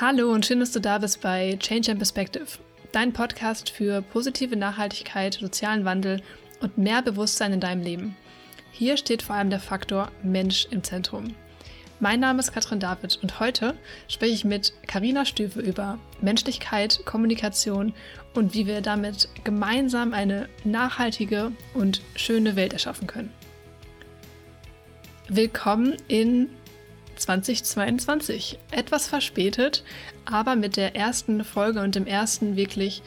Hallo und schön, dass du da bist bei Change and Perspective, dein Podcast für positive Nachhaltigkeit, sozialen Wandel und mehr Bewusstsein in deinem Leben. Hier steht vor allem der Faktor Mensch im Zentrum. Mein Name ist Katrin David und heute spreche ich mit Karina Stüwe über Menschlichkeit, Kommunikation und wie wir damit gemeinsam eine nachhaltige und schöne Welt erschaffen können. Willkommen in 2022. Etwas verspätet, aber mit der ersten Folge und dem ersten wirklich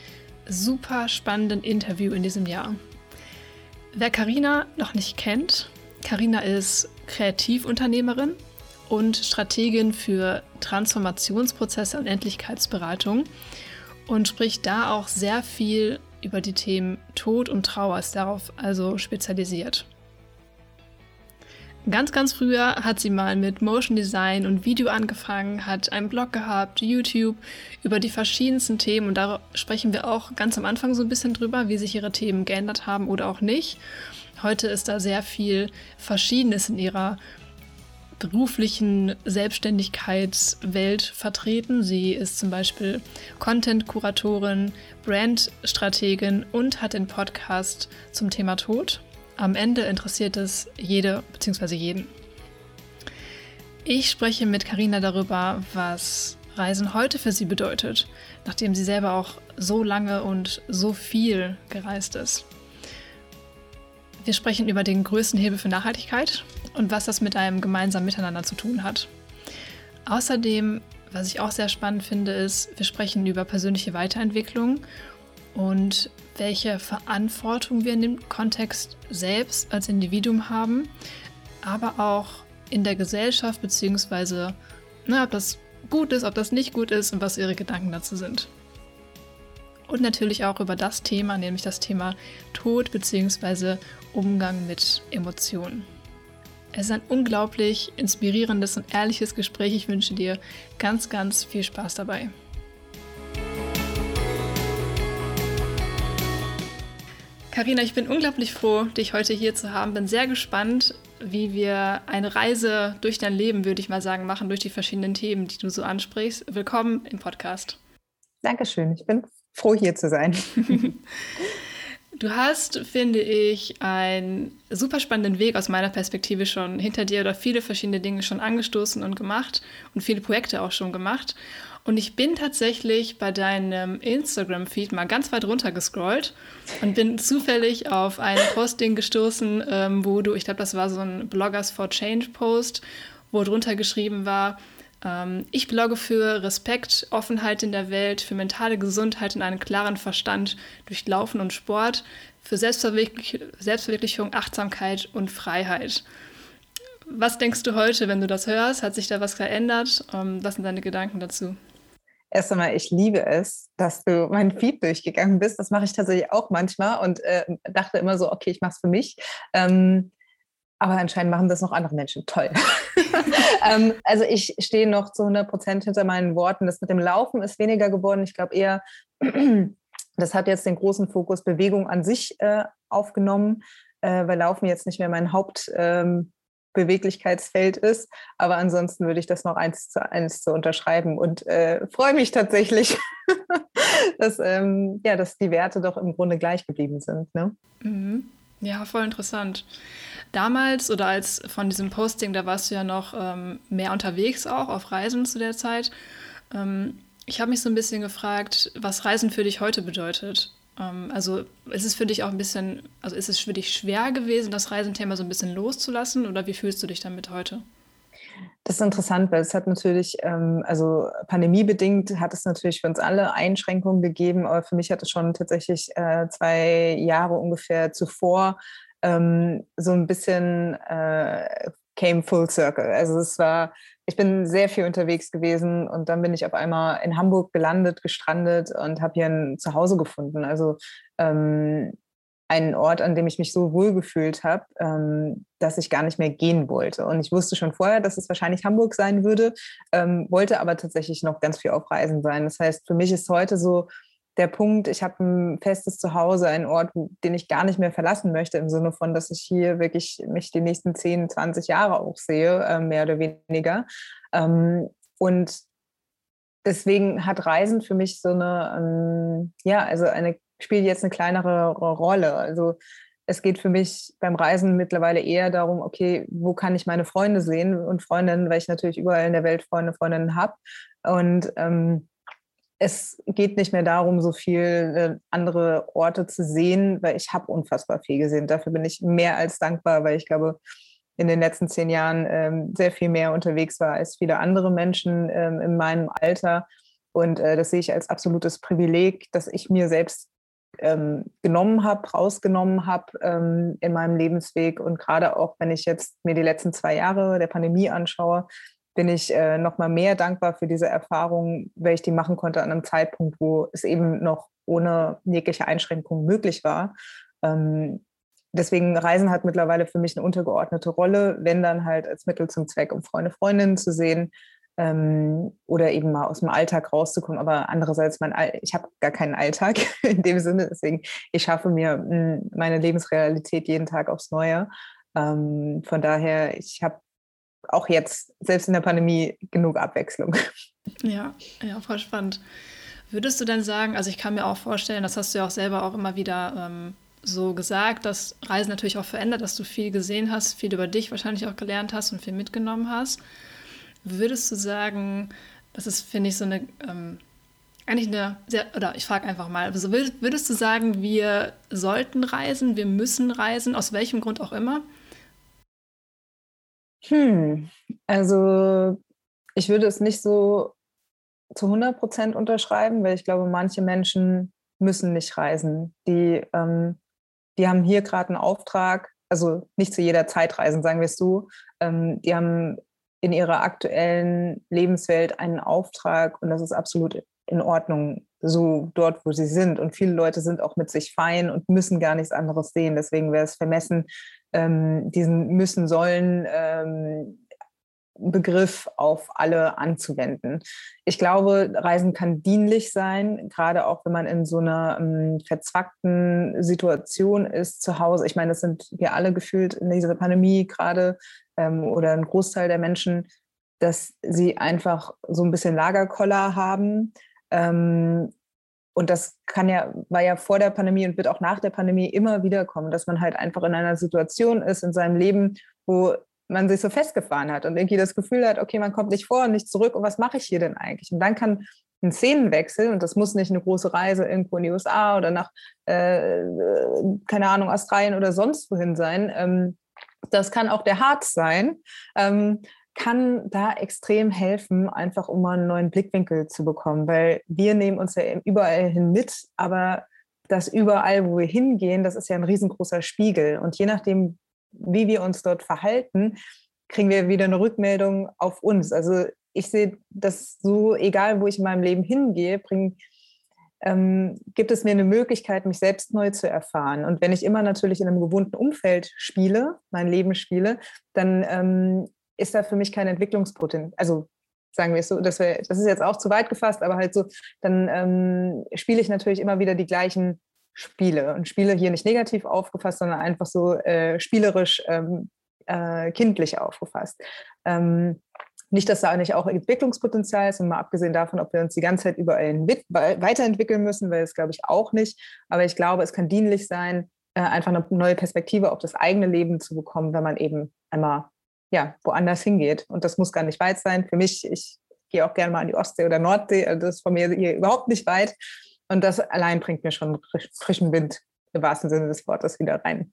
super spannenden Interview in diesem Jahr. Wer Karina noch nicht kennt, Karina ist Kreativunternehmerin und Strategin für Transformationsprozesse und Endlichkeitsberatung und spricht da auch sehr viel über die Themen Tod und Trauer, ist darauf also spezialisiert. Ganz, ganz früher hat sie mal mit Motion Design und Video angefangen, hat einen Blog gehabt, YouTube, über die verschiedensten Themen und da sprechen wir auch ganz am Anfang so ein bisschen drüber, wie sich ihre Themen geändert haben oder auch nicht. Heute ist da sehr viel Verschiedenes in ihrer beruflichen Selbstständigkeitswelt vertreten. Sie ist zum Beispiel Content-Kuratorin, Brand-Strategin und hat den Podcast zum Thema Tod. Am Ende interessiert es jede bzw. jeden. Ich spreche mit Karina darüber, was Reisen heute für sie bedeutet, nachdem sie selber auch so lange und so viel gereist ist. Wir sprechen über den größten Hebel für Nachhaltigkeit und was das mit einem gemeinsamen Miteinander zu tun hat. Außerdem, was ich auch sehr spannend finde, ist, wir sprechen über persönliche Weiterentwicklung und welche Verantwortung wir in dem Kontext selbst als Individuum haben, aber auch in der Gesellschaft, beziehungsweise ne, ob das gut ist, ob das nicht gut ist und was ihre Gedanken dazu sind. Und natürlich auch über das Thema, nämlich das Thema Tod bzw. Umgang mit Emotionen. Es ist ein unglaublich inspirierendes und ehrliches Gespräch. Ich wünsche dir ganz, ganz viel Spaß dabei. Karina, ich bin unglaublich froh, dich heute hier zu haben. Bin sehr gespannt, wie wir eine Reise durch dein Leben, würde ich mal sagen, machen, durch die verschiedenen Themen, die du so ansprichst. Willkommen im Podcast. Dankeschön. Ich bin froh, hier zu sein. Du hast, finde ich, einen super spannenden Weg aus meiner Perspektive schon hinter dir oder viele verschiedene Dinge schon angestoßen und gemacht und viele Projekte auch schon gemacht. Und ich bin tatsächlich bei deinem Instagram-Feed mal ganz weit runter gescrollt und bin zufällig auf ein Posting gestoßen, ähm, wo du, ich glaube, das war so ein Bloggers for Change Post, wo drunter geschrieben war, ich blogge für Respekt, Offenheit in der Welt, für mentale Gesundheit und einen klaren Verstand durch Laufen und Sport, für Selbstverwirklich Selbstverwirklichung, Achtsamkeit und Freiheit. Was denkst du heute, wenn du das hörst? Hat sich da was verändert? Ähm, was sind deine Gedanken dazu? Erst einmal, ich liebe es, dass du meinen Feed durchgegangen bist. Das mache ich tatsächlich auch manchmal und äh, dachte immer so, okay, ich mache es für mich. Ähm, aber anscheinend machen das noch andere Menschen. Toll. ähm, also ich stehe noch zu 100 Prozent hinter meinen Worten. Das mit dem Laufen ist weniger geworden. Ich glaube eher, das hat jetzt den großen Fokus Bewegung an sich äh, aufgenommen, äh, weil Laufen jetzt nicht mehr mein Haupt, ähm, ist. Aber ansonsten würde ich das noch eins zu eins zu unterschreiben und äh, freue mich tatsächlich, dass, ähm, ja, dass die Werte doch im Grunde gleich geblieben sind. Ne? Mhm. Ja, voll interessant. Damals oder als von diesem Posting, da warst du ja noch ähm, mehr unterwegs auch auf Reisen zu der Zeit. Ähm, ich habe mich so ein bisschen gefragt, was Reisen für dich heute bedeutet. Ähm, also ist es für dich auch ein bisschen, also ist es für dich schwer gewesen, das Reisenthema so ein bisschen loszulassen oder wie fühlst du dich damit heute? Das ist interessant, weil es hat natürlich, ähm, also pandemiebedingt hat es natürlich für uns alle Einschränkungen gegeben, aber für mich hat es schon tatsächlich äh, zwei Jahre ungefähr zuvor ähm, so ein bisschen äh, came full circle. Also es war ich bin sehr viel unterwegs gewesen und dann bin ich auf einmal in Hamburg gelandet, gestrandet und habe hier ein Zuhause gefunden. Also ähm, einen Ort, an dem ich mich so wohl gefühlt habe, ähm, dass ich gar nicht mehr gehen wollte. Und ich wusste schon vorher, dass es wahrscheinlich Hamburg sein würde, ähm, wollte aber tatsächlich noch ganz viel auf Reisen sein. Das heißt, für mich ist heute so der Punkt, ich habe ein festes Zuhause, einen Ort, den ich gar nicht mehr verlassen möchte, im Sinne von, dass ich hier wirklich mich die nächsten 10, 20 Jahre auch sehe, äh, mehr oder weniger. Ähm, und deswegen hat Reisen für mich so eine, ähm, ja, also eine, spielt jetzt eine kleinere Rolle. Also es geht für mich beim Reisen mittlerweile eher darum, okay, wo kann ich meine Freunde sehen und Freundinnen, weil ich natürlich überall in der Welt Freunde, Freundinnen habe. Und ähm, es geht nicht mehr darum, so viele andere Orte zu sehen, weil ich habe unfassbar viel gesehen. Dafür bin ich mehr als dankbar, weil ich glaube, in den letzten zehn Jahren ähm, sehr viel mehr unterwegs war als viele andere Menschen ähm, in meinem Alter. Und äh, das sehe ich als absolutes Privileg, dass ich mir selbst ähm, genommen habe, rausgenommen habe in meinem Lebensweg. Und gerade auch, wenn ich jetzt mir die letzten zwei Jahre der Pandemie anschaue, bin ich äh, noch mal mehr dankbar für diese Erfahrung, weil ich die machen konnte an einem Zeitpunkt, wo es eben noch ohne jegliche Einschränkung möglich war. Ähm, deswegen Reisen hat mittlerweile für mich eine untergeordnete Rolle, wenn dann halt als Mittel zum Zweck, um Freunde, Freundinnen zu sehen, ähm, oder eben mal aus dem Alltag rauszukommen. Aber andererseits, mein All ich habe gar keinen Alltag in dem Sinne. Deswegen, ich schaffe mir hm, meine Lebensrealität jeden Tag aufs Neue. Ähm, von daher, ich habe auch jetzt, selbst in der Pandemie, genug Abwechslung. Ja, ja, voll spannend. Würdest du denn sagen, also ich kann mir auch vorstellen, das hast du ja auch selber auch immer wieder ähm, so gesagt, dass Reisen natürlich auch verändert, dass du viel gesehen hast, viel über dich wahrscheinlich auch gelernt hast und viel mitgenommen hast. Würdest du sagen, das ist, finde ich, so eine, ähm, eigentlich eine sehr, oder ich frage einfach mal, also würdest du sagen, wir sollten reisen, wir müssen reisen, aus welchem Grund auch immer? Hm, also ich würde es nicht so zu 100 Prozent unterschreiben, weil ich glaube, manche Menschen müssen nicht reisen. Die, ähm, die haben hier gerade einen Auftrag, also nicht zu jeder Zeit reisen, sagen wir es so. Ähm, die haben in ihrer aktuellen Lebenswelt einen Auftrag und das ist absolut in Ordnung, so dort, wo sie sind. Und viele Leute sind auch mit sich fein und müssen gar nichts anderes sehen. Deswegen wäre es vermessen, ähm, diesen müssen, sollen ähm, Begriff auf alle anzuwenden. Ich glaube, Reisen kann dienlich sein, gerade auch wenn man in so einer ähm, verzwackten Situation ist zu Hause. Ich meine, das sind wir alle gefühlt in dieser Pandemie gerade ähm, oder ein Großteil der Menschen, dass sie einfach so ein bisschen Lagerkoller haben. Ähm, und das kann ja, war ja vor der Pandemie und wird auch nach der Pandemie immer wieder kommen, dass man halt einfach in einer Situation ist in seinem Leben, wo man sich so festgefahren hat und irgendwie das Gefühl hat, okay, man kommt nicht vor und nicht zurück und was mache ich hier denn eigentlich? Und dann kann ein Szenenwechsel, und das muss nicht eine große Reise irgendwo in die USA oder nach, äh, keine Ahnung, Australien oder sonst wohin sein, ähm, das kann auch der Harz sein, ähm, kann da extrem helfen, einfach um mal einen neuen Blickwinkel zu bekommen, weil wir nehmen uns ja überall hin mit, aber das überall, wo wir hingehen, das ist ja ein riesengroßer Spiegel. Und je nachdem, wie wir uns dort verhalten, kriegen wir wieder eine Rückmeldung auf uns. Also ich sehe das so, egal wo ich in meinem Leben hingehe, bring, ähm, gibt es mir eine Möglichkeit, mich selbst neu zu erfahren. Und wenn ich immer natürlich in einem gewohnten Umfeld spiele, mein Leben spiele, dann ähm, ist da für mich kein Entwicklungspotenzial. Also sagen wir es so, das, wär, das ist jetzt auch zu weit gefasst, aber halt so, dann ähm, spiele ich natürlich immer wieder die gleichen Spiele und Spiele hier nicht negativ aufgefasst, sondern einfach so äh, spielerisch ähm, äh, kindlich aufgefasst. Ähm, nicht, dass da nicht auch Entwicklungspotenzial ist, und mal abgesehen davon, ob wir uns die ganze Zeit überall weiterentwickeln müssen, weil es glaube ich auch nicht. Aber ich glaube, es kann dienlich sein, äh, einfach eine neue Perspektive auf das eigene Leben zu bekommen, wenn man eben einmal ja, woanders hingeht. Und das muss gar nicht weit sein. Für mich, ich gehe auch gerne mal an die Ostsee oder Nordsee, also das ist von mir hier überhaupt nicht weit. Und das allein bringt mir schon frischen Wind im wahrsten Sinne des Wortes wieder rein.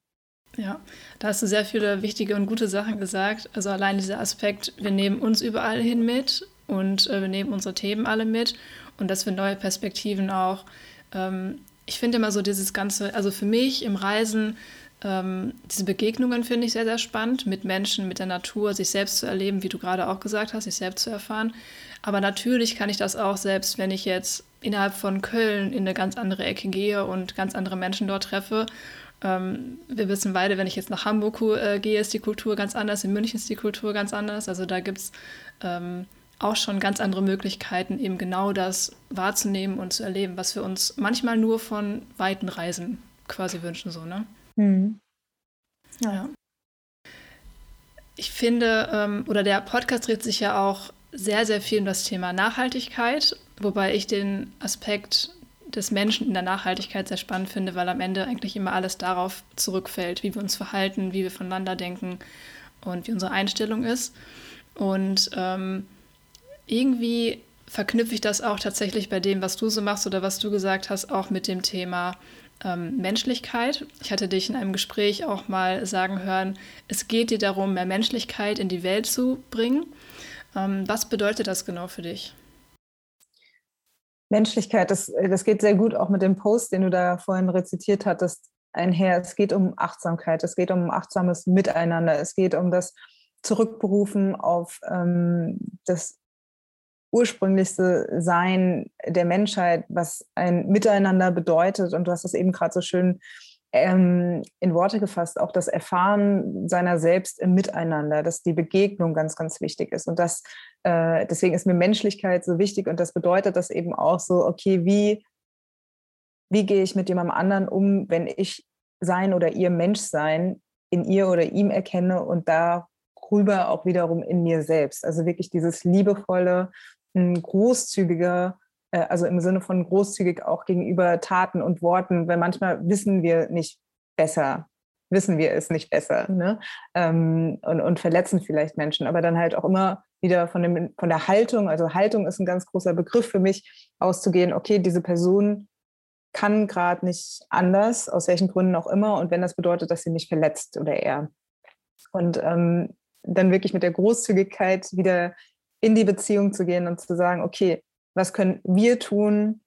Ja, da hast du sehr viele wichtige und gute Sachen gesagt. Also allein dieser Aspekt, wir nehmen uns überall hin mit und äh, wir nehmen unsere Themen alle mit und dass wir neue Perspektiven auch. Ähm, ich finde immer so dieses Ganze, also für mich im Reisen, ähm, diese Begegnungen finde ich sehr, sehr spannend, mit Menschen, mit der Natur, sich selbst zu erleben, wie du gerade auch gesagt hast, sich selbst zu erfahren. Aber natürlich kann ich das auch selbst, wenn ich jetzt innerhalb von Köln in eine ganz andere Ecke gehe und ganz andere Menschen dort treffe. Ähm, wir wissen beide, wenn ich jetzt nach Hamburg äh, gehe, ist die Kultur ganz anders, in München ist die Kultur ganz anders. Also da gibt es ähm, auch schon ganz andere Möglichkeiten, eben genau das wahrzunehmen und zu erleben, was wir uns manchmal nur von weiten Reisen quasi wünschen. So, ne? Mhm. Ja. Ich finde, ähm, oder der Podcast dreht sich ja auch sehr, sehr viel um das Thema Nachhaltigkeit wobei ich den Aspekt des Menschen in der Nachhaltigkeit sehr spannend finde, weil am Ende eigentlich immer alles darauf zurückfällt, wie wir uns verhalten, wie wir voneinander denken und wie unsere Einstellung ist. Und ähm, irgendwie verknüpfe ich das auch tatsächlich bei dem, was du so machst oder was du gesagt hast, auch mit dem Thema ähm, Menschlichkeit. Ich hatte dich in einem Gespräch auch mal sagen hören, es geht dir darum, mehr Menschlichkeit in die Welt zu bringen. Ähm, was bedeutet das genau für dich? Menschlichkeit, das, das geht sehr gut auch mit dem Post, den du da vorhin rezitiert hattest, einher. Es geht um Achtsamkeit, es geht um achtsames Miteinander, es geht um das Zurückberufen auf ähm, das ursprünglichste Sein der Menschheit, was ein Miteinander bedeutet. Und du hast es eben gerade so schön ähm, in Worte gefasst, auch das Erfahren seiner selbst im Miteinander, dass die Begegnung ganz, ganz wichtig ist. Und das, äh, deswegen ist mir Menschlichkeit so wichtig. Und das bedeutet das eben auch so, okay, wie, wie gehe ich mit jemandem anderen um, wenn ich sein oder ihr Menschsein in ihr oder ihm erkenne und darüber auch wiederum in mir selbst. Also wirklich dieses liebevolle ein großzügiger, äh, also im Sinne von großzügig auch gegenüber Taten und Worten, weil manchmal wissen wir nicht besser, wissen wir es nicht besser ne? Ähm, und, und verletzen vielleicht Menschen, aber dann halt auch immer wieder von, dem, von der Haltung, also Haltung ist ein ganz großer Begriff für mich, auszugehen, okay, diese Person kann gerade nicht anders, aus welchen Gründen auch immer, und wenn das bedeutet, dass sie mich verletzt oder er. Und ähm, dann wirklich mit der Großzügigkeit wieder in die Beziehung zu gehen und zu sagen, okay, was können wir tun,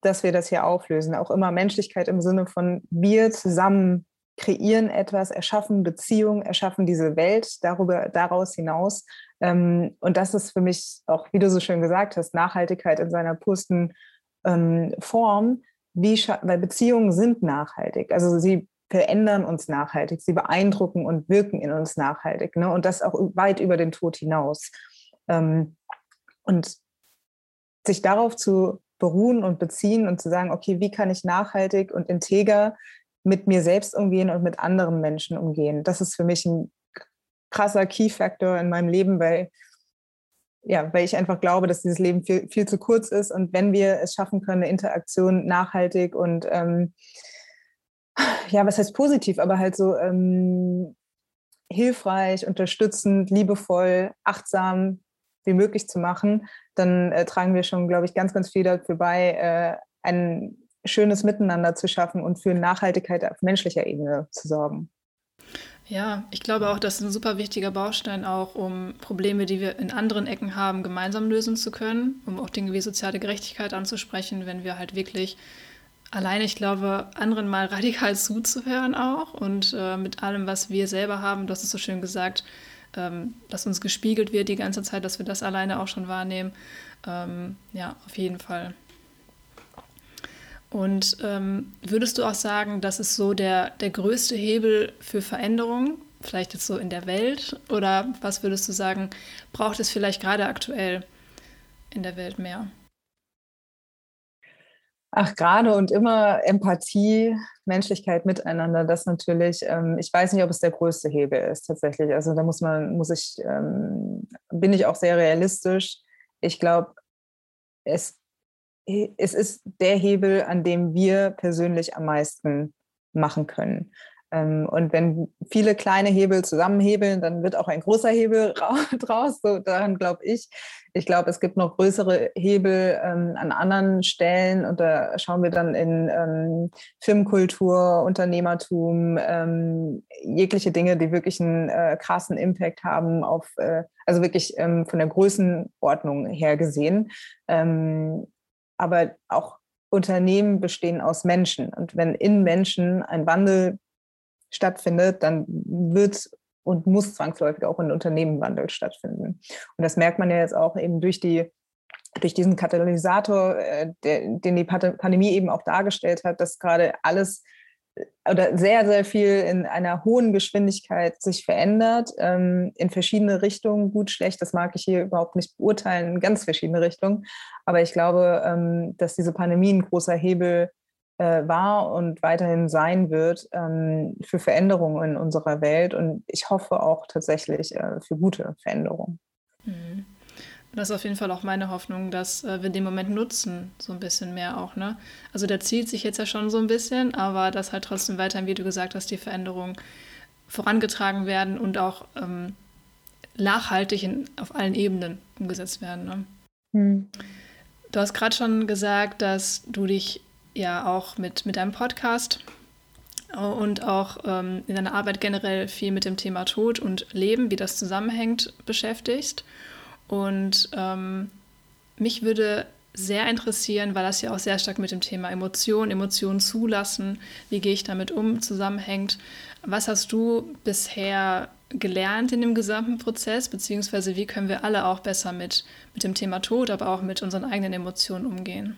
dass wir das hier auflösen? Auch immer Menschlichkeit im Sinne von wir zusammen kreieren etwas, erschaffen Beziehungen, erschaffen diese Welt darüber, daraus hinaus. Ähm, und das ist für mich auch, wie du so schön gesagt hast, Nachhaltigkeit in seiner pursten ähm, Form. Wie, weil Beziehungen sind nachhaltig. Also sie verändern uns nachhaltig, sie beeindrucken und wirken in uns nachhaltig. Ne? Und das auch weit über den Tod hinaus. Ähm, und sich darauf zu beruhen und beziehen und zu sagen, okay, wie kann ich nachhaltig und integer mit mir selbst umgehen und mit anderen Menschen umgehen? Das ist für mich ein krasser Key-Factor in meinem Leben, weil, ja, weil ich einfach glaube, dass dieses Leben viel, viel zu kurz ist. Und wenn wir es schaffen können, eine Interaktion nachhaltig und ähm, ja, was heißt positiv, aber halt so ähm, hilfreich, unterstützend, liebevoll, achtsam wie möglich zu machen, dann äh, tragen wir schon, glaube ich, ganz, ganz viel dafür bei, äh, ein schönes Miteinander zu schaffen und für Nachhaltigkeit auf menschlicher Ebene zu sorgen. Ja, ich glaube auch, das ist ein super wichtiger Baustein auch, um Probleme, die wir in anderen Ecken haben, gemeinsam lösen zu können, um auch Dinge wie soziale Gerechtigkeit anzusprechen, wenn wir halt wirklich alleine, ich glaube, anderen mal radikal zuzuhören auch und äh, mit allem, was wir selber haben, hast es so schön gesagt, ähm, dass uns gespiegelt wird die ganze Zeit, dass wir das alleine auch schon wahrnehmen. Ähm, ja, auf jeden Fall. Und ähm, würdest du auch sagen, das ist so der, der größte Hebel für Veränderung, vielleicht jetzt so in der Welt? Oder was würdest du sagen, braucht es vielleicht gerade aktuell in der Welt mehr? Ach, gerade und immer Empathie, Menschlichkeit miteinander, das natürlich, ähm, ich weiß nicht, ob es der größte Hebel ist tatsächlich. Also da muss man, muss ich, ähm, bin ich auch sehr realistisch. Ich glaube, es, es ist der Hebel, an dem wir persönlich am meisten machen können. Ähm, und wenn viele kleine Hebel zusammenhebeln, dann wird auch ein großer Hebel draus. So daran glaube ich. Ich glaube, es gibt noch größere Hebel ähm, an anderen Stellen und da schauen wir dann in ähm, Filmkultur, Unternehmertum, ähm, jegliche Dinge, die wirklich einen äh, krassen Impact haben auf, äh, also wirklich ähm, von der Größenordnung her gesehen. Ähm, aber auch Unternehmen bestehen aus Menschen. Und wenn in Menschen ein Wandel stattfindet, dann wird und muss zwangsläufig auch ein Unternehmenwandel stattfinden. Und das merkt man ja jetzt auch eben durch die durch diesen Katalysator, äh, den die Pandemie eben auch dargestellt hat, dass gerade alles äh, oder sehr, sehr viel in einer hohen Geschwindigkeit sich verändert, ähm, in verschiedene Richtungen, gut, schlecht, das mag ich hier überhaupt nicht beurteilen, in ganz verschiedene Richtungen. Aber ich glaube, ähm, dass diese Pandemie ein großer Hebel äh, war und weiterhin sein wird ähm, für Veränderungen in unserer Welt und ich hoffe auch tatsächlich äh, für gute Veränderungen. Mhm. Das ist auf jeden Fall auch meine Hoffnung, dass äh, wir den Moment nutzen, so ein bisschen mehr auch, ne? Also der zieht sich jetzt ja schon so ein bisschen, aber dass halt trotzdem weiterhin, wie du gesagt hast, die Veränderungen vorangetragen werden und auch ähm, nachhaltig in, auf allen Ebenen umgesetzt werden. Ne? Hm. Du hast gerade schon gesagt, dass du dich ja auch mit, mit deinem Podcast und auch ähm, in deiner Arbeit generell viel mit dem Thema Tod und Leben, wie das zusammenhängt, beschäftigst. Und ähm, mich würde sehr interessieren, weil das ja auch sehr stark mit dem Thema Emotionen, Emotionen zulassen, wie gehe ich damit um, zusammenhängt. Was hast du bisher gelernt in dem gesamten Prozess, beziehungsweise wie können wir alle auch besser mit, mit dem Thema Tod, aber auch mit unseren eigenen Emotionen umgehen?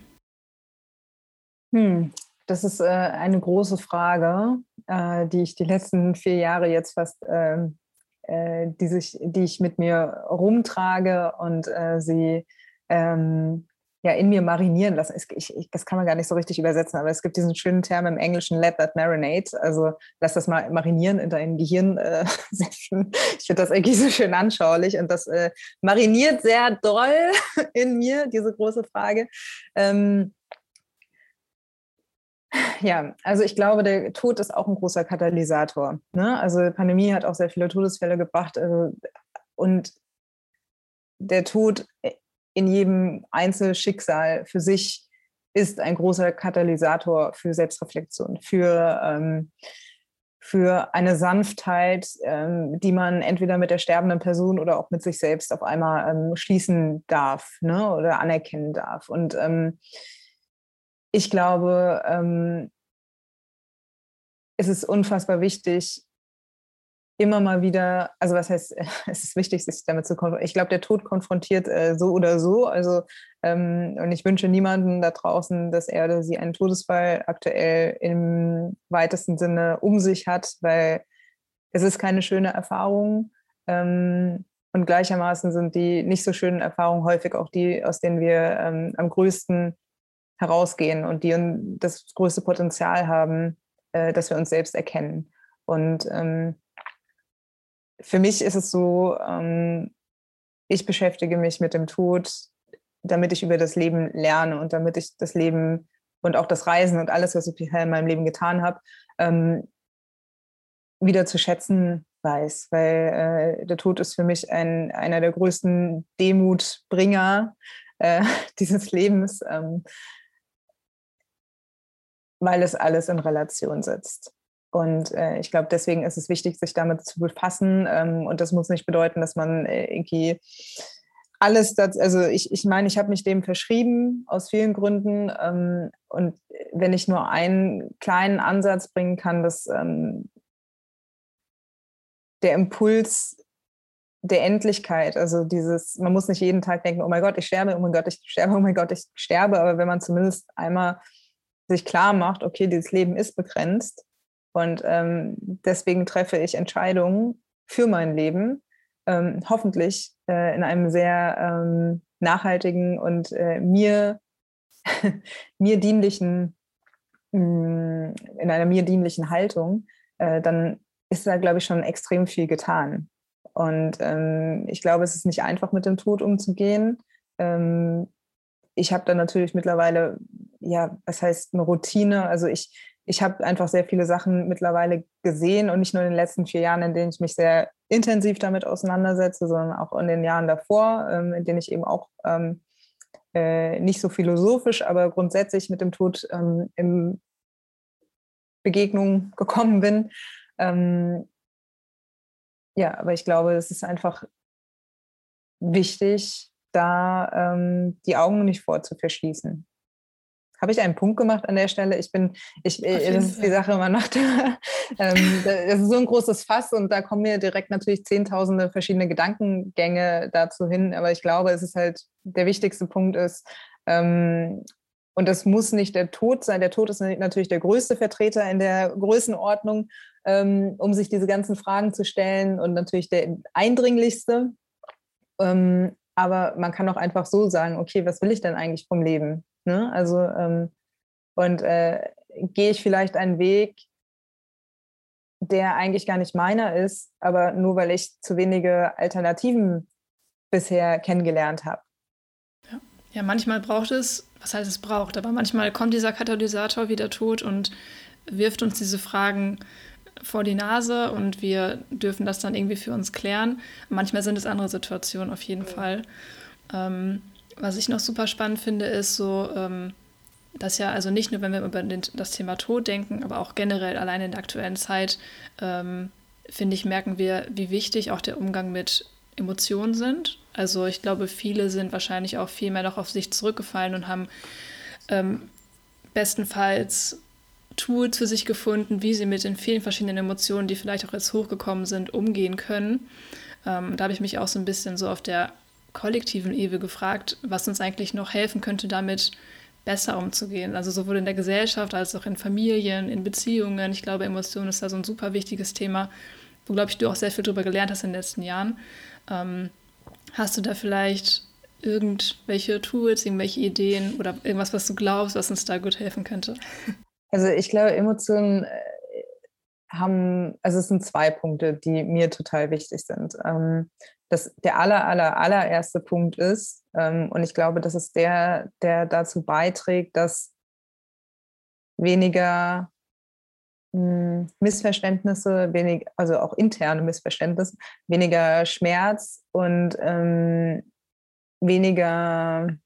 Hm, das ist äh, eine große Frage, äh, die ich die letzten vier Jahre jetzt fast, äh, äh, die, sich, die ich mit mir rumtrage und äh, sie ähm, ja in mir marinieren lassen. Ich, ich, das kann man gar nicht so richtig übersetzen, aber es gibt diesen schönen Term im Englischen, let that marinate. Also lass das mal marinieren in dein Gehirn äh, setzen. Ich finde das eigentlich so schön anschaulich und das äh, mariniert sehr doll in mir, diese große Frage. Ähm, ja, also ich glaube, der Tod ist auch ein großer Katalysator. Ne? Also Pandemie hat auch sehr viele Todesfälle gebracht. Also, und der Tod in jedem Einzelschicksal für sich ist ein großer Katalysator für Selbstreflexion, für, ähm, für eine Sanftheit, ähm, die man entweder mit der sterbenden Person oder auch mit sich selbst auf einmal ähm, schließen darf ne? oder anerkennen darf. Und ähm, ich glaube, ähm, es ist unfassbar wichtig, immer mal wieder, also was heißt, es ist wichtig, sich damit zu konfrontieren. Ich glaube, der Tod konfrontiert äh, so oder so. Also, ähm, und ich wünsche niemanden da draußen, dass er oder sie einen Todesfall aktuell im weitesten Sinne um sich hat, weil es ist keine schöne Erfahrung. Ähm, und gleichermaßen sind die nicht so schönen Erfahrungen häufig auch die, aus denen wir ähm, am größten herausgehen und die das größte Potenzial haben, äh, dass wir uns selbst erkennen. Und ähm, für mich ist es so, ähm, ich beschäftige mich mit dem Tod, damit ich über das Leben lerne und damit ich das Leben und auch das Reisen und alles, was ich in meinem Leben getan habe, ähm, wieder zu schätzen weiß, weil äh, der Tod ist für mich ein, einer der größten Demutbringer äh, dieses Lebens. Ähm, weil es alles in Relation setzt. Und äh, ich glaube, deswegen ist es wichtig, sich damit zu befassen. Ähm, und das muss nicht bedeuten, dass man äh, irgendwie alles, das, also ich, ich meine, ich habe mich dem verschrieben aus vielen Gründen. Ähm, und wenn ich nur einen kleinen Ansatz bringen kann, dass ähm, der Impuls der Endlichkeit, also dieses, man muss nicht jeden Tag denken, oh mein Gott, ich sterbe, oh mein Gott, ich sterbe, oh mein Gott, ich sterbe, aber wenn man zumindest einmal sich klar macht, okay, dieses Leben ist begrenzt und ähm, deswegen treffe ich Entscheidungen für mein Leben, ähm, hoffentlich äh, in einem sehr ähm, nachhaltigen und äh, mir, mir dienlichen, mh, mm, in einer mir dienlichen Haltung, äh, dann ist da, glaube ich, schon extrem viel getan. Und ähm, ich glaube, es ist nicht einfach, mit dem Tod umzugehen. Ähm, ich habe da natürlich mittlerweile, ja, was heißt eine Routine? Also ich, ich habe einfach sehr viele Sachen mittlerweile gesehen und nicht nur in den letzten vier Jahren, in denen ich mich sehr intensiv damit auseinandersetze, sondern auch in den Jahren davor, ähm, in denen ich eben auch ähm, äh, nicht so philosophisch, aber grundsätzlich mit dem Tod ähm, in Begegnung gekommen bin. Ähm, ja, aber ich glaube, es ist einfach wichtig, da ähm, die Augen nicht vor zu verschließen. Habe ich einen Punkt gemacht an der Stelle? Ich bin, ich, äh, das ist die Sache, man macht, ähm, das ist so ein großes Fass und da kommen mir direkt natürlich zehntausende verschiedene Gedankengänge dazu hin. Aber ich glaube, es ist halt, der wichtigste Punkt ist, ähm, und das muss nicht der Tod sein. Der Tod ist natürlich der größte Vertreter in der Größenordnung, ähm, um sich diese ganzen Fragen zu stellen und natürlich der eindringlichste. Ähm, aber man kann auch einfach so sagen, okay, was will ich denn eigentlich vom Leben? Ne? Also, ähm, und äh, gehe ich vielleicht einen Weg, der eigentlich gar nicht meiner ist, aber nur weil ich zu wenige Alternativen bisher kennengelernt habe. Ja, manchmal braucht es, was heißt es braucht, aber manchmal kommt dieser Katalysator wieder tot und wirft uns diese Fragen vor die Nase und wir dürfen das dann irgendwie für uns klären. Manchmal sind es andere Situationen auf jeden Fall. Ähm, was ich noch super spannend finde, ist so, ähm, dass ja, also nicht nur, wenn wir über das Thema Tod denken, aber auch generell allein in der aktuellen Zeit, ähm, finde ich, merken wir, wie wichtig auch der Umgang mit Emotionen sind. Also ich glaube, viele sind wahrscheinlich auch viel mehr noch auf sich zurückgefallen und haben ähm, bestenfalls Tools für sich gefunden, wie sie mit den vielen verschiedenen Emotionen, die vielleicht auch jetzt hochgekommen sind, umgehen können. Ähm, da habe ich mich auch so ein bisschen so auf der kollektiven Ebene gefragt, was uns eigentlich noch helfen könnte, damit besser umzugehen. Also sowohl in der Gesellschaft als auch in Familien, in Beziehungen. Ich glaube, Emotionen ist da so ein super wichtiges Thema, wo, glaube ich, du auch sehr viel darüber gelernt hast in den letzten Jahren. Ähm, hast du da vielleicht irgendwelche Tools, irgendwelche Ideen oder irgendwas, was du glaubst, was uns da gut helfen könnte? Also ich glaube, Emotionen haben, also es sind zwei Punkte, die mir total wichtig sind. Ähm, das, der aller, aller, allererste Punkt ist, ähm, und ich glaube, das ist der, der dazu beiträgt, dass weniger hm, Missverständnisse, wenig, also auch interne Missverständnisse, weniger Schmerz und ähm, weniger,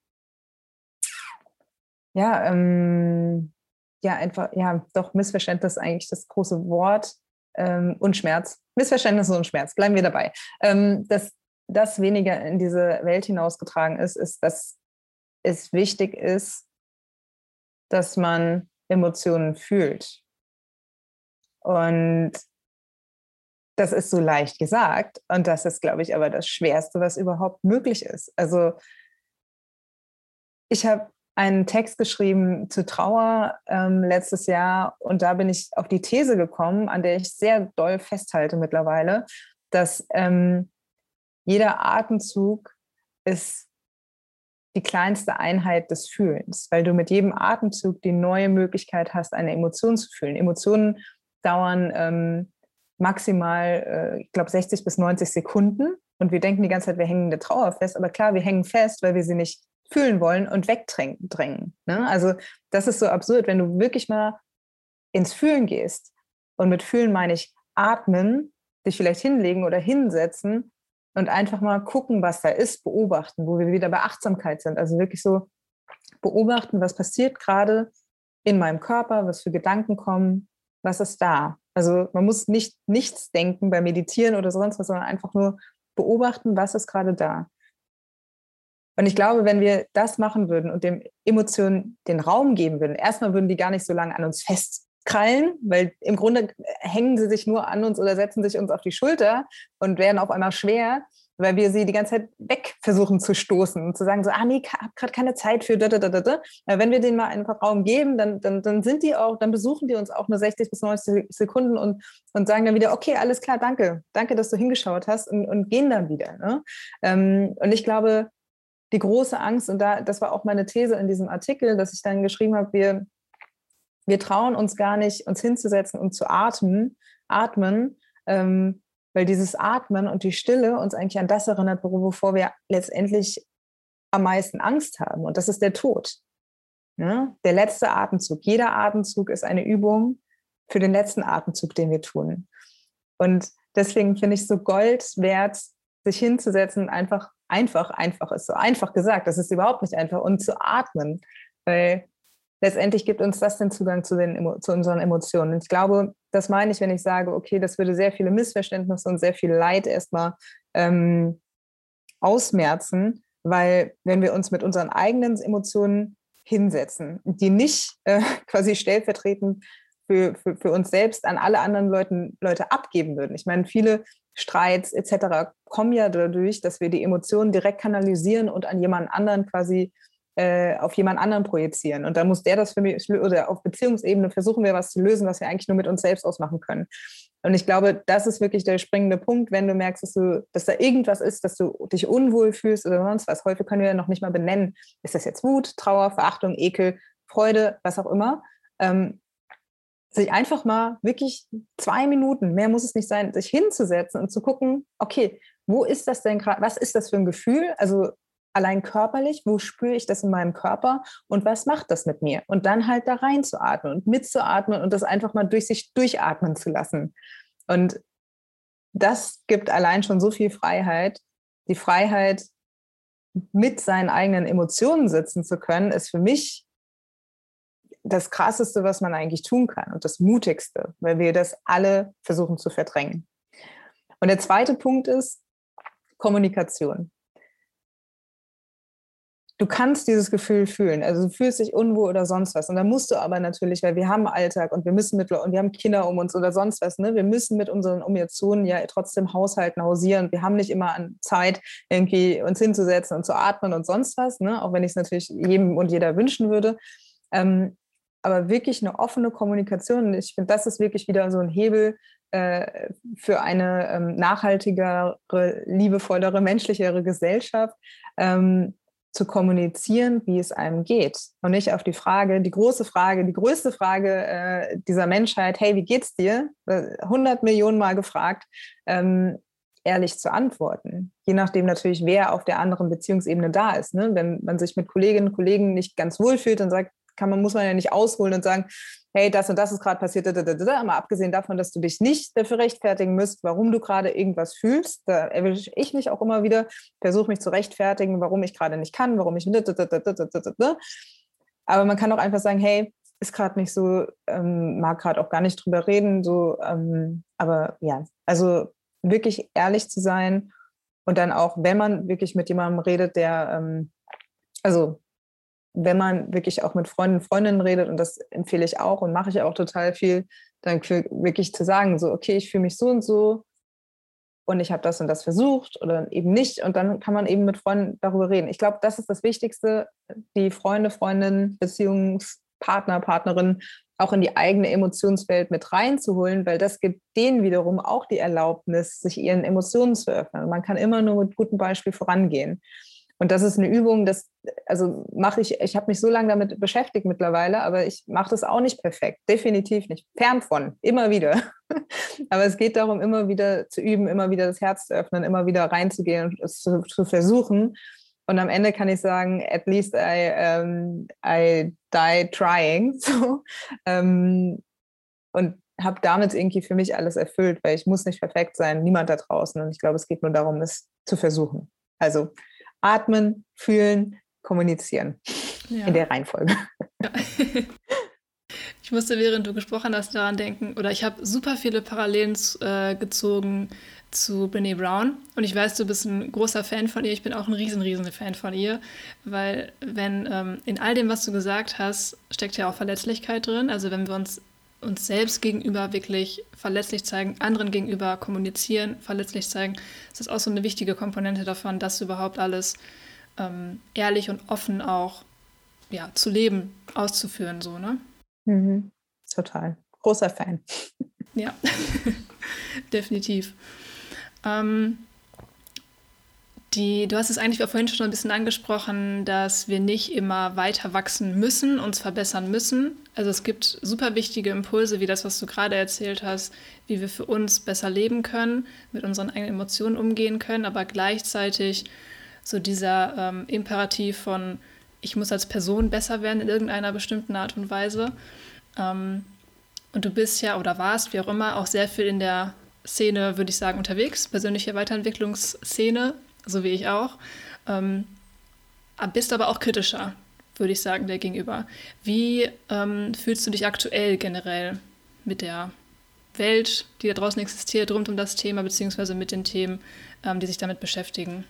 ja, ähm, ja, einfach, ja, doch Missverständnis eigentlich das große Wort ähm, und Schmerz. Missverständnisse und Schmerz, bleiben wir dabei. Ähm, dass das weniger in diese Welt hinausgetragen ist, ist, dass es wichtig ist, dass man Emotionen fühlt. Und das ist so leicht gesagt und das ist, glaube ich, aber das Schwerste, was überhaupt möglich ist. Also ich habe einen Text geschrieben zu Trauer ähm, letztes Jahr und da bin ich auf die These gekommen, an der ich sehr doll festhalte mittlerweile, dass ähm, jeder Atemzug ist die kleinste Einheit des Fühlens, weil du mit jedem Atemzug die neue Möglichkeit hast, eine Emotion zu fühlen. Emotionen dauern ähm, maximal, äh, ich glaube, 60 bis 90 Sekunden. Und wir denken die ganze Zeit, wir hängen der Trauer fest. Aber klar, wir hängen fest, weil wir sie nicht fühlen wollen und wegdrängen. Ne? Also das ist so absurd, wenn du wirklich mal ins Fühlen gehst. Und mit Fühlen meine ich atmen, dich vielleicht hinlegen oder hinsetzen und einfach mal gucken, was da ist, beobachten, wo wir wieder bei Achtsamkeit sind. Also wirklich so beobachten, was passiert gerade in meinem Körper, was für Gedanken kommen, was ist da. Also man muss nicht nichts denken beim Meditieren oder sonst was, sondern einfach nur beobachten, was ist gerade da. Und ich glaube, wenn wir das machen würden und dem Emotionen den Raum geben würden, erstmal würden die gar nicht so lange an uns festkrallen, weil im Grunde hängen sie sich nur an uns oder setzen sich uns auf die Schulter und werden auf einmal schwer, weil wir sie die ganze Zeit weg versuchen zu stoßen und zu sagen so, ah nee, ich habe gerade keine Zeit für da, da, da, da. Wenn wir denen mal einfach Raum geben, dann, dann, dann sind die auch, dann besuchen die uns auch nur 60 bis 90 Sekunden und, und sagen dann wieder, okay, alles klar, danke, danke, dass du hingeschaut hast und, und gehen dann wieder. Ne? Ähm, und ich glaube, die große Angst, und da, das war auch meine These in diesem Artikel, dass ich dann geschrieben habe, wir, wir trauen uns gar nicht, uns hinzusetzen und zu atmen, atmen, ähm, weil dieses Atmen und die Stille uns eigentlich an das erinnert, wovor wir letztendlich am meisten Angst haben. Und das ist der Tod. Ne? Der letzte Atemzug. Jeder Atemzug ist eine Übung für den letzten Atemzug, den wir tun. Und deswegen finde ich es so Gold wert, sich hinzusetzen, einfach einfach, einfach ist so einfach gesagt, das ist überhaupt nicht einfach, und zu atmen, weil letztendlich gibt uns das den Zugang zu, den, zu unseren Emotionen. Und ich glaube, das meine ich, wenn ich sage, okay, das würde sehr viele Missverständnisse und sehr viel Leid erstmal ähm, ausmerzen, weil wenn wir uns mit unseren eigenen Emotionen hinsetzen, die nicht äh, quasi stellvertretend für, für, für uns selbst an alle anderen Leuten, Leute abgeben würden. Ich meine, viele Streits etc. kommen ja dadurch, dass wir die Emotionen direkt kanalisieren und an jemand anderen quasi äh, auf jemand anderen projizieren. Und da muss der das für mich, oder auf Beziehungsebene versuchen wir was zu lösen, was wir eigentlich nur mit uns selbst ausmachen können. Und ich glaube, das ist wirklich der springende Punkt, wenn du merkst, dass, du, dass da irgendwas ist, dass du dich unwohl fühlst oder sonst was. Häufig können wir ja noch nicht mal benennen, ist das jetzt Wut, Trauer, Verachtung, Ekel, Freude, was auch immer. Ähm, sich einfach mal wirklich zwei Minuten, mehr muss es nicht sein, sich hinzusetzen und zu gucken, okay, wo ist das denn gerade, was ist das für ein Gefühl? Also allein körperlich, wo spüre ich das in meinem Körper und was macht das mit mir? Und dann halt da reinzuatmen und mitzuatmen und das einfach mal durch sich durchatmen zu lassen. Und das gibt allein schon so viel Freiheit. Die Freiheit, mit seinen eigenen Emotionen sitzen zu können, ist für mich das Krasseste, was man eigentlich tun kann und das Mutigste, weil wir das alle versuchen zu verdrängen. Und der zweite Punkt ist Kommunikation du kannst dieses Gefühl fühlen. Also du fühlst dich unwohl oder sonst was. Und dann musst du aber natürlich, weil wir haben Alltag und wir müssen mit und wir haben Kinder um uns oder sonst was, ne? Wir müssen mit unseren Emotionen ja trotzdem haushalten, hausieren. Wir haben nicht immer an Zeit, irgendwie uns hinzusetzen und zu atmen und sonst was, ne? Auch wenn ich es natürlich jedem und jeder wünschen würde. Ähm, aber wirklich eine offene Kommunikation. Ich finde, das ist wirklich wieder so ein Hebel äh, für eine ähm, nachhaltigere, liebevollere, menschlichere Gesellschaft. Ähm, zu kommunizieren, wie es einem geht. Und nicht auf die Frage, die große Frage, die größte Frage äh, dieser Menschheit, hey, wie geht's dir? 100 Millionen Mal gefragt, ähm, ehrlich zu antworten. Je nachdem natürlich, wer auf der anderen Beziehungsebene da ist. Ne? Wenn man sich mit Kolleginnen und Kollegen nicht ganz wohl fühlt, dann sagt, kann man, muss man ja nicht ausholen und sagen, hey, das und das ist gerade passiert, aber abgesehen davon, dass du dich nicht dafür rechtfertigen müsst, warum du gerade irgendwas fühlst, da erwische ich mich auch immer wieder, versuche mich zu rechtfertigen, warum ich gerade nicht kann, warum ich aber man kann auch einfach sagen, hey, ist gerade nicht so, ähm, mag gerade auch gar nicht drüber reden, so, ähm, aber ja, also wirklich ehrlich zu sein und dann auch, wenn man wirklich mit jemandem redet, der, ähm, also wenn man wirklich auch mit Freunden, Freundinnen redet, und das empfehle ich auch und mache ich auch total viel, dann wirklich zu sagen, so, okay, ich fühle mich so und so und ich habe das und das versucht oder eben nicht. Und dann kann man eben mit Freunden darüber reden. Ich glaube, das ist das Wichtigste, die Freunde, Freundinnen, Beziehungspartner, Partnerin auch in die eigene Emotionswelt mit reinzuholen, weil das gibt denen wiederum auch die Erlaubnis, sich ihren Emotionen zu öffnen. Man kann immer nur mit gutem Beispiel vorangehen. Und das ist eine Übung, das, also mache ich, ich habe mich so lange damit beschäftigt mittlerweile, aber ich mache das auch nicht perfekt, definitiv nicht, fern von, immer wieder. aber es geht darum, immer wieder zu üben, immer wieder das Herz zu öffnen, immer wieder reinzugehen und es zu, zu versuchen. Und am Ende kann ich sagen, at least I, um, I die trying. So, ähm, und habe damit irgendwie für mich alles erfüllt, weil ich muss nicht perfekt sein, niemand da draußen. Und ich glaube, es geht nur darum, es zu versuchen. Also atmen, fühlen, kommunizieren. Ja. In der Reihenfolge. Ja. Ich musste, während du gesprochen hast, daran denken, oder ich habe super viele Parallelen äh, gezogen zu Brené Brown. Und ich weiß, du bist ein großer Fan von ihr. Ich bin auch ein riesen, riesen Fan von ihr. Weil, wenn ähm, in all dem, was du gesagt hast, steckt ja auch Verletzlichkeit drin. Also, wenn wir uns uns selbst gegenüber wirklich verletzlich zeigen, anderen gegenüber kommunizieren, verletzlich zeigen, ist das auch so eine wichtige Komponente davon, das überhaupt alles ähm, ehrlich und offen auch ja, zu leben, auszuführen, so, ne? Mhm. Total. Großer Fan. Ja, definitiv. Ähm, die, du hast es eigentlich vorhin schon ein bisschen angesprochen, dass wir nicht immer weiter wachsen müssen, uns verbessern müssen. Also es gibt super wichtige Impulse, wie das, was du gerade erzählt hast, wie wir für uns besser leben können, mit unseren eigenen Emotionen umgehen können, aber gleichzeitig so dieser ähm, Imperativ von, ich muss als Person besser werden in irgendeiner bestimmten Art und Weise. Ähm, und du bist ja oder warst, wie auch immer, auch sehr viel in der Szene, würde ich sagen, unterwegs, persönliche Weiterentwicklungsszene, so wie ich auch. Ähm, bist aber auch kritischer, würde ich sagen, der Gegenüber. Wie ähm, fühlst du dich aktuell generell mit der Welt, die da draußen existiert, rund um das Thema, beziehungsweise mit den Themen, ähm, die sich damit beschäftigen?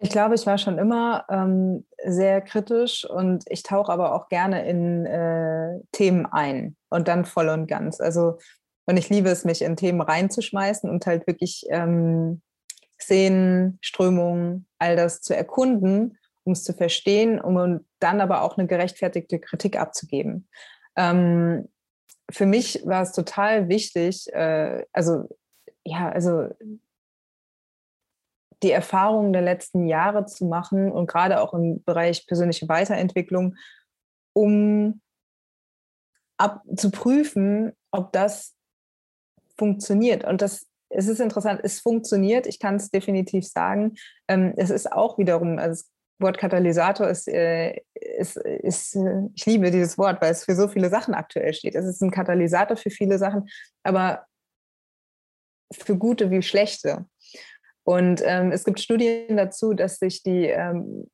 Ich glaube, ich war schon immer ähm, sehr kritisch und ich tauche aber auch gerne in äh, Themen ein und dann voll und ganz. Also, und ich liebe es, mich in Themen reinzuschmeißen und halt wirklich ähm, Szenen, Strömungen, all das zu erkunden, um es zu verstehen, um dann aber auch eine gerechtfertigte Kritik abzugeben. Ähm, für mich war es total wichtig, äh, also ja, also die Erfahrungen der letzten Jahre zu machen und gerade auch im Bereich persönliche Weiterentwicklung, um ab, zu prüfen, ob das funktioniert. Und das es ist interessant, es funktioniert, ich kann es definitiv sagen. Ähm, es ist auch wiederum, also das Wort Katalysator ist, äh, ist, ist, äh, ich liebe dieses Wort, weil es für so viele Sachen aktuell steht. Es ist ein Katalysator für viele Sachen, aber für gute wie schlechte. Und ähm, es gibt Studien dazu, dass sich die ähm,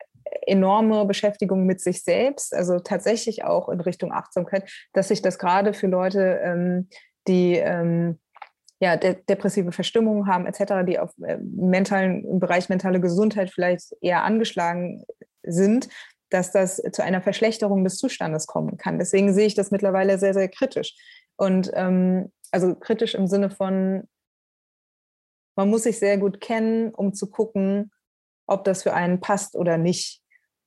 enorme Beschäftigung mit sich selbst, also tatsächlich auch in Richtung Achtsamkeit, dass sich das gerade für Leute, ähm, die ähm, ja, de depressive Verstimmungen haben etc., die auf äh, mentalen, im Bereich mentale Gesundheit vielleicht eher angeschlagen sind, dass das zu einer Verschlechterung des Zustandes kommen kann. Deswegen sehe ich das mittlerweile sehr, sehr kritisch. Und ähm, also kritisch im Sinne von, man muss sich sehr gut kennen, um zu gucken, ob das für einen passt oder nicht.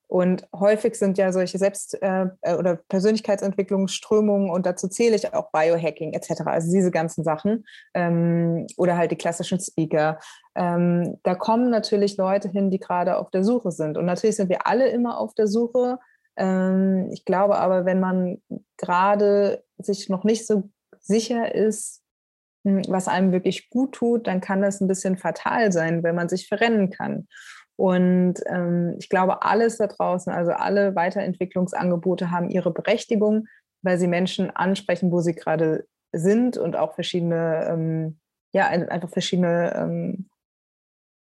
Und häufig sind ja solche Selbst- äh, oder Persönlichkeitsentwicklungsströmungen, und dazu zähle ich auch Biohacking etc., also diese ganzen Sachen, ähm, oder halt die klassischen Speaker. Ähm, da kommen natürlich Leute hin, die gerade auf der Suche sind. Und natürlich sind wir alle immer auf der Suche. Ähm, ich glaube aber, wenn man gerade sich noch nicht so sicher ist, hm, was einem wirklich gut tut, dann kann das ein bisschen fatal sein, wenn man sich verrennen kann. Und ähm, ich glaube, alles da draußen, also alle Weiterentwicklungsangebote haben ihre Berechtigung, weil sie Menschen ansprechen, wo sie gerade sind und auch verschiedene, ähm, ja, einfach verschiedene ähm,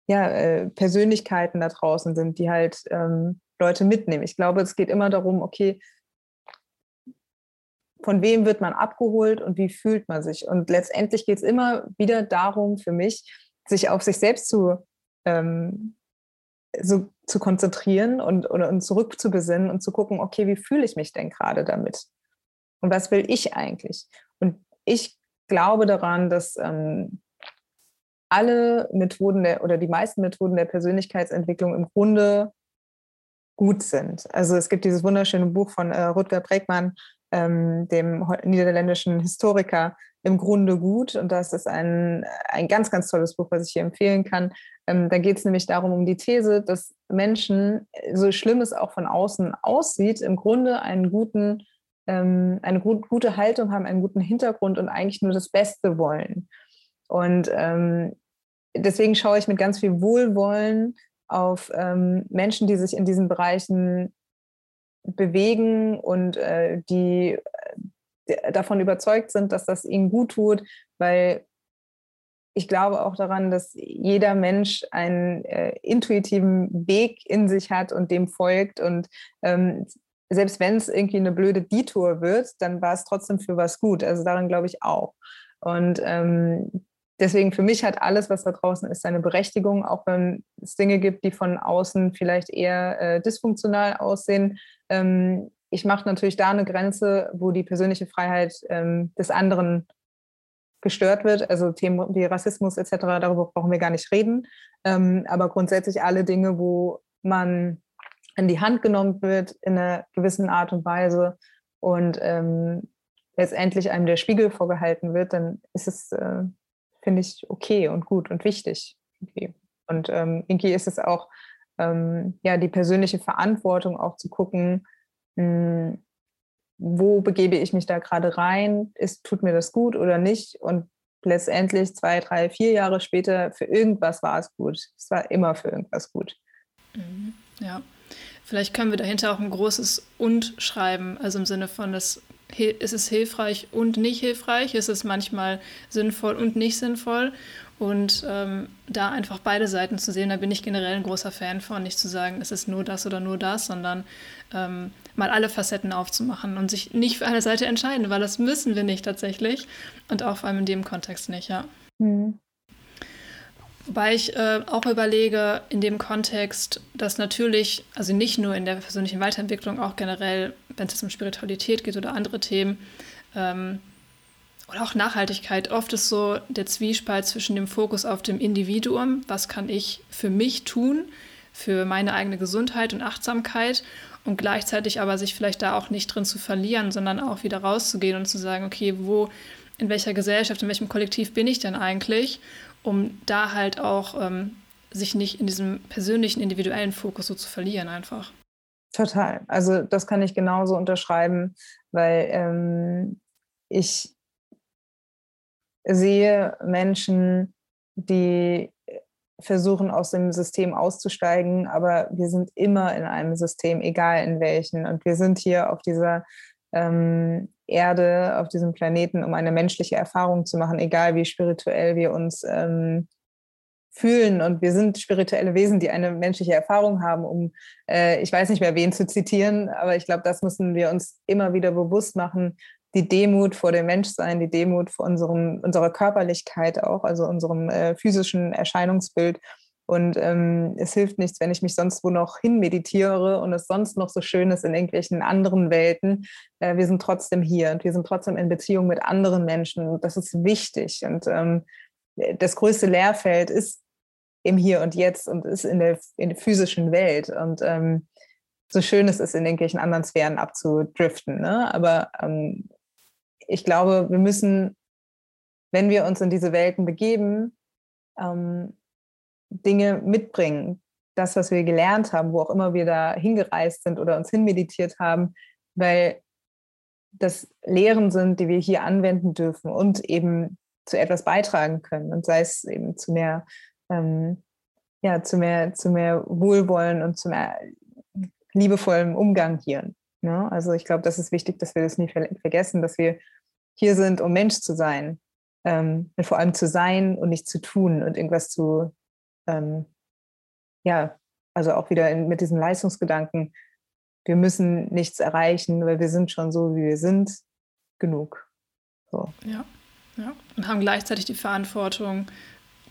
ja, äh, Persönlichkeiten da draußen sind, die halt ähm, Leute mitnehmen. Ich glaube, es geht immer darum, okay, von wem wird man abgeholt und wie fühlt man sich? Und letztendlich geht es immer wieder darum, für mich, sich auf sich selbst zu ähm, so zu konzentrieren und, oder, und zurückzubesinnen und zu gucken, okay, wie fühle ich mich denn gerade damit? Und was will ich eigentlich? Und ich glaube daran, dass ähm, alle Methoden der, oder die meisten Methoden der Persönlichkeitsentwicklung im Grunde gut sind. Also es gibt dieses wunderschöne Buch von äh, Rutger Bregmann, ähm, dem niederländischen Historiker, im Grunde gut. Und das ist ein, ein ganz, ganz tolles Buch, was ich hier empfehlen kann. Ähm, da geht es nämlich darum, um die These, dass Menschen, so schlimm es auch von außen aussieht, im Grunde einen guten, ähm, eine gut, gute Haltung haben, einen guten Hintergrund und eigentlich nur das Beste wollen. Und ähm, deswegen schaue ich mit ganz viel Wohlwollen auf ähm, Menschen, die sich in diesen Bereichen bewegen und äh, die äh, davon überzeugt sind, dass das ihnen gut tut, weil ich glaube auch daran, dass jeder Mensch einen äh, intuitiven Weg in sich hat und dem folgt. Und ähm, selbst wenn es irgendwie eine blöde Detour wird, dann war es trotzdem für was gut. Also daran glaube ich auch. Und ähm, deswegen für mich hat alles, was da draußen ist, seine Berechtigung, auch wenn es Dinge gibt, die von außen vielleicht eher äh, dysfunktional aussehen. Ähm, ich mache natürlich da eine Grenze, wo die persönliche Freiheit ähm, des anderen gestört wird. Also Themen wie Rassismus etc., darüber brauchen wir gar nicht reden. Ähm, aber grundsätzlich alle Dinge, wo man in die Hand genommen wird in einer gewissen Art und Weise und ähm, letztendlich einem der Spiegel vorgehalten wird, dann ist es, äh, finde ich, okay und gut und wichtig. Okay. Und ähm, irgendwie ist es auch ähm, ja die persönliche Verantwortung auch zu gucken, mh, hm, wo begebe ich mich da gerade rein? Ist, tut mir das gut oder nicht? Und letztendlich zwei, drei, vier Jahre später, für irgendwas war es gut. Es war immer für irgendwas gut. Mhm. Ja, vielleicht können wir dahinter auch ein großes Und schreiben, also im Sinne von, das ist es hilfreich und nicht hilfreich, ist es manchmal sinnvoll und nicht sinnvoll. Und ähm, da einfach beide Seiten zu sehen, da bin ich generell ein großer Fan von, nicht zu sagen, es ist nur das oder nur das, sondern ähm, mal alle Facetten aufzumachen und sich nicht für eine Seite entscheiden, weil das müssen wir nicht tatsächlich und auch vor allem in dem Kontext nicht, ja. Mhm. Wobei ich äh, auch überlege, in dem Kontext, dass natürlich, also nicht nur in der persönlichen Weiterentwicklung, auch generell, wenn es jetzt um Spiritualität geht oder andere Themen, ähm, oder auch Nachhaltigkeit, oft ist so der Zwiespalt zwischen dem Fokus auf dem Individuum, was kann ich für mich tun, für meine eigene Gesundheit und Achtsamkeit und gleichzeitig aber sich vielleicht da auch nicht drin zu verlieren, sondern auch wieder rauszugehen und zu sagen, okay, wo, in welcher Gesellschaft, in welchem Kollektiv bin ich denn eigentlich, um da halt auch ähm, sich nicht in diesem persönlichen, individuellen Fokus so zu verlieren einfach. Total. Also das kann ich genauso unterschreiben, weil ähm, ich sehe Menschen die versuchen, aus dem System auszusteigen, aber wir sind immer in einem System, egal in welchen. Und wir sind hier auf dieser ähm, Erde, auf diesem Planeten, um eine menschliche Erfahrung zu machen, egal wie spirituell wir uns ähm, fühlen. Und wir sind spirituelle Wesen, die eine menschliche Erfahrung haben, um, äh, ich weiß nicht mehr, wen zu zitieren, aber ich glaube, das müssen wir uns immer wieder bewusst machen, die Demut vor dem Menschsein, die Demut vor unserem, unserer Körperlichkeit auch, also unserem äh, physischen Erscheinungsbild. Und ähm, es hilft nichts, wenn ich mich sonst wo noch hinmeditiere und es sonst noch so schön ist in irgendwelchen anderen Welten. Äh, wir sind trotzdem hier und wir sind trotzdem in Beziehung mit anderen Menschen. Das ist wichtig. Und ähm, das größte Lehrfeld ist im Hier und Jetzt und ist in der, in der physischen Welt. Und ähm, so schön es ist, in irgendwelchen anderen Sphären abzudriften. Ne? Aber ähm, ich glaube, wir müssen, wenn wir uns in diese Welten begeben, ähm, Dinge mitbringen. Das, was wir gelernt haben, wo auch immer wir da hingereist sind oder uns hinmeditiert haben, weil das Lehren sind, die wir hier anwenden dürfen und eben zu etwas beitragen können. Und sei es eben zu mehr, ähm, ja, zu mehr, zu mehr Wohlwollen und zu mehr liebevollem Umgang hier. Ne? Also ich glaube, das ist wichtig, dass wir das nie vergessen, dass wir hier sind, um Mensch zu sein. Ähm, und vor allem zu sein und nicht zu tun und irgendwas zu, ähm, ja, also auch wieder in, mit diesem Leistungsgedanken, wir müssen nichts erreichen, weil wir sind schon so, wie wir sind, genug. So. Ja, ja. Und haben gleichzeitig die Verantwortung,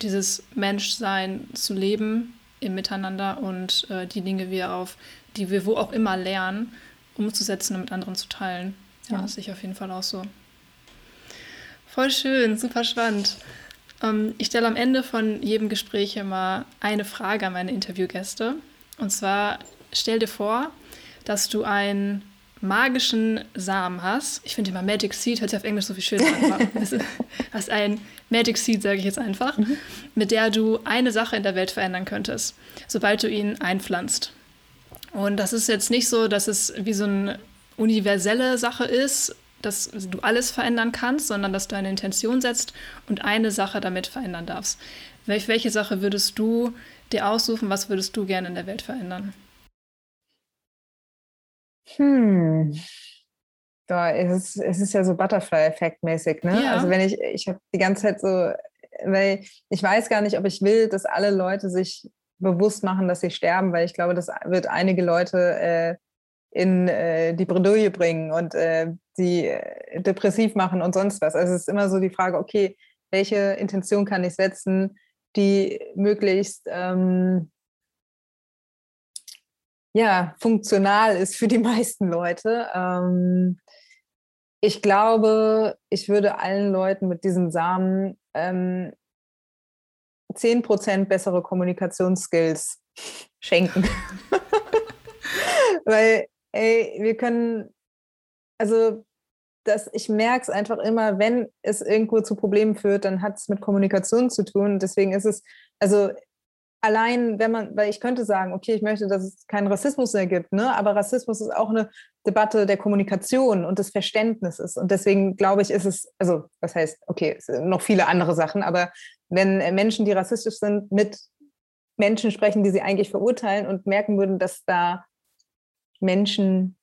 dieses Menschsein zu leben im Miteinander und äh, die Dinge, wir auf, die wir wo auch immer lernen, umzusetzen und mit anderen zu teilen. Ja, ja. das sehe ich auf jeden Fall auch so. Voll schön, super spannend. Ähm, ich stelle am Ende von jedem Gespräch immer eine Frage an meine Interviewgäste. Und zwar stell dir vor, dass du einen magischen Samen hast. Ich finde immer Magic Seed hört sich auf Englisch so viel schöner an. hast ein Magic Seed, sage ich jetzt einfach, mhm. mit der du eine Sache in der Welt verändern könntest, sobald du ihn einpflanzt. Und das ist jetzt nicht so, dass es wie so eine universelle Sache ist, dass du alles verändern kannst, sondern dass du eine Intention setzt und eine Sache damit verändern darfst. Welch, welche Sache würdest du dir aussuchen? Was würdest du gerne in der Welt verändern? Hm. Da es, ist, es ist ja so Butterfly-Effekt-mäßig, ne? Ja. Also wenn ich, ich habe die ganze Zeit so, weil ich weiß gar nicht, ob ich will, dass alle Leute sich bewusst machen, dass sie sterben, weil ich glaube, das wird einige Leute äh, in äh, die Bredouille bringen und äh, sie äh, depressiv machen und sonst was. Also es ist immer so die Frage, okay, welche Intention kann ich setzen, die möglichst ähm, ja, funktional ist für die meisten Leute. Ähm, ich glaube, ich würde allen Leuten mit diesen Samen ähm, 10% bessere Kommunikationsskills schenken. Weil ey, wir können, also das, ich merke es einfach immer, wenn es irgendwo zu Problemen führt, dann hat es mit Kommunikation zu tun. Deswegen ist es, also allein, wenn man, weil ich könnte sagen, okay, ich möchte, dass es keinen Rassismus mehr gibt, ne? aber Rassismus ist auch eine Debatte der Kommunikation und des Verständnisses. Und deswegen glaube ich, ist es, also das heißt, okay, noch viele andere Sachen, aber wenn Menschen, die rassistisch sind, mit Menschen sprechen, die sie eigentlich verurteilen und merken würden, dass da Menschen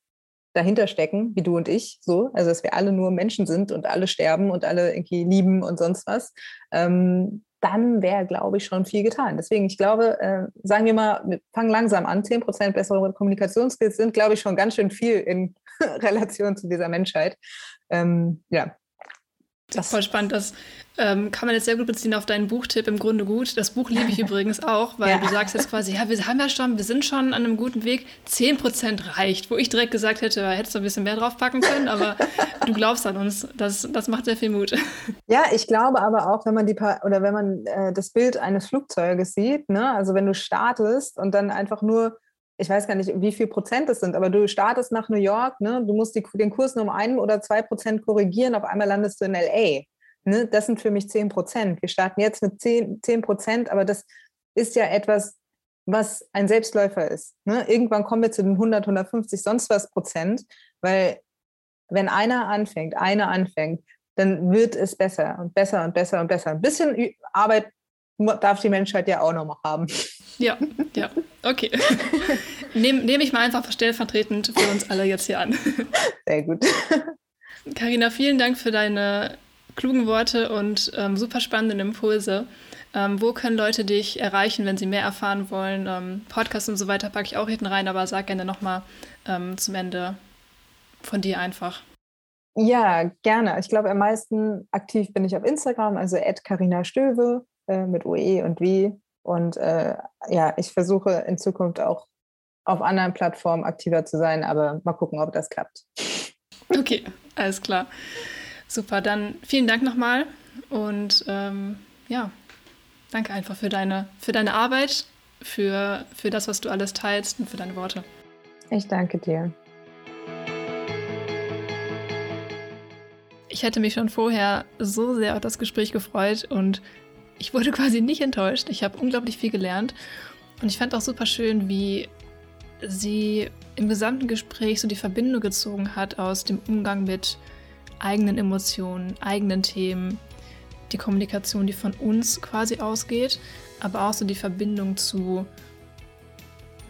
dahinter stecken, wie du und ich, so, also dass wir alle nur Menschen sind und alle sterben und alle irgendwie lieben und sonst was, ähm, dann wäre, glaube ich, schon viel getan. Deswegen, ich glaube, äh, sagen wir mal, wir fangen langsam an, 10% bessere Kommunikationsskills sind, glaube ich, schon ganz schön viel in Relation zu dieser Menschheit. Ähm, ja, das Voll spannend. Das ähm, kann man jetzt sehr gut beziehen auf deinen Buchtipp im Grunde gut. Das Buch liebe ich übrigens auch, weil ja. du sagst jetzt quasi, ja, wir haben ja schon, wir sind schon an einem guten Weg. 10% reicht, wo ich direkt gesagt hätte, hättest du ein bisschen mehr draufpacken können, aber du glaubst an uns. Das, das macht sehr viel Mut. Ja, ich glaube aber auch, wenn man die oder wenn man äh, das Bild eines Flugzeuges sieht, ne, also wenn du startest und dann einfach nur ich weiß gar nicht, wie viel Prozent es sind, aber du startest nach New York, ne? du musst die, den Kurs nur um ein oder zwei Prozent korrigieren, auf einmal landest du in LA. Ne? Das sind für mich zehn Prozent. Wir starten jetzt mit zehn Prozent, aber das ist ja etwas, was ein Selbstläufer ist. Ne? Irgendwann kommen wir zu den 100, 150, sonst was Prozent, weil wenn einer anfängt, einer anfängt, dann wird es besser und besser und besser und besser. Ein bisschen Arbeit darf die Menschheit ja auch noch mal haben. Ja, ja, okay. Nehme nehm ich mal einfach stellvertretend für uns alle jetzt hier an. Sehr gut. Karina, vielen Dank für deine klugen Worte und ähm, super spannenden Impulse. Ähm, wo können Leute dich erreichen, wenn sie mehr erfahren wollen? Ähm, Podcasts und so weiter packe ich auch hinten rein, aber sag gerne nochmal ähm, zum Ende von dir einfach. Ja, gerne. Ich glaube, am meisten aktiv bin ich auf Instagram, also Carina Stöwe äh, mit OE und W. Und äh, ja, ich versuche in Zukunft auch auf anderen Plattformen aktiver zu sein, aber mal gucken, ob das klappt. Okay, alles klar. Super, dann vielen Dank nochmal und ähm, ja, danke einfach für deine, für deine Arbeit, für, für das, was du alles teilst und für deine Worte. Ich danke dir. Ich hätte mich schon vorher so sehr auf das Gespräch gefreut und ich wurde quasi nicht enttäuscht. Ich habe unglaublich viel gelernt und ich fand auch super schön, wie sie im gesamten Gespräch so die Verbindung gezogen hat aus dem Umgang mit eigenen Emotionen, eigenen Themen, die Kommunikation, die von uns quasi ausgeht, aber auch so die Verbindung zu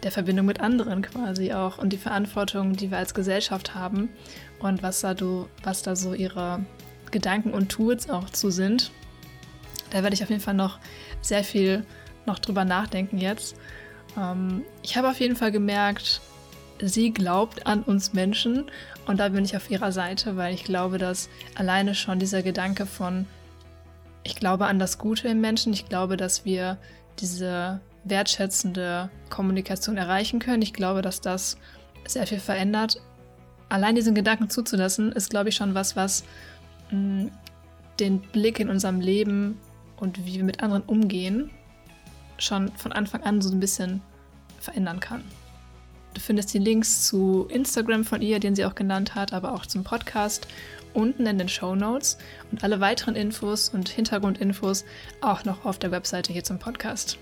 der Verbindung mit anderen quasi auch und die Verantwortung, die wir als Gesellschaft haben und was da, du, was da so ihre Gedanken und Tools auch zu sind. Da werde ich auf jeden Fall noch sehr viel noch drüber nachdenken jetzt. Ähm, ich habe auf jeden Fall gemerkt, sie glaubt an uns Menschen und da bin ich auf ihrer Seite, weil ich glaube, dass alleine schon dieser Gedanke von, ich glaube an das Gute im Menschen, ich glaube, dass wir diese wertschätzende Kommunikation erreichen können. Ich glaube, dass das sehr viel verändert. Allein diesen Gedanken zuzulassen, ist, glaube ich, schon was, was mh, mm, den Blick in unserem Leben und wie wir mit anderen umgehen, schon von Anfang an so ein bisschen verändern kann. Du findest die Links zu Instagram von ihr, den sie auch genannt hat, aber auch zum Podcast unten in den Show Notes und alle weiteren Infos und Hintergrundinfos auch noch auf der Webseite hier zum Podcast.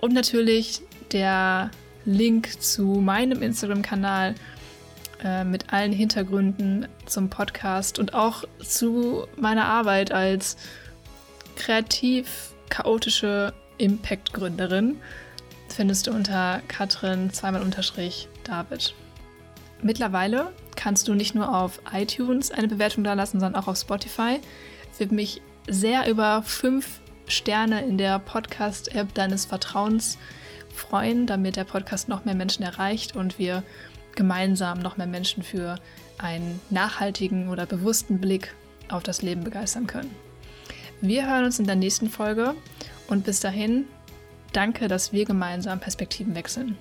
Und natürlich der Link zu meinem Instagram-Kanal äh, mit allen Hintergründen zum Podcast und auch zu meiner Arbeit als kreativ chaotische Impact-Gründerin findest du unter Katrin zweimal Unterstrich David. Mittlerweile kannst du nicht nur auf iTunes eine Bewertung da lassen, sondern auch auf Spotify. Ich würde mich sehr über fünf Sterne in der Podcast-App deines Vertrauens freuen, damit der Podcast noch mehr Menschen erreicht und wir gemeinsam noch mehr Menschen für einen nachhaltigen oder bewussten Blick auf das Leben begeistern können. Wir hören uns in der nächsten Folge und bis dahin danke, dass wir gemeinsam Perspektiven wechseln.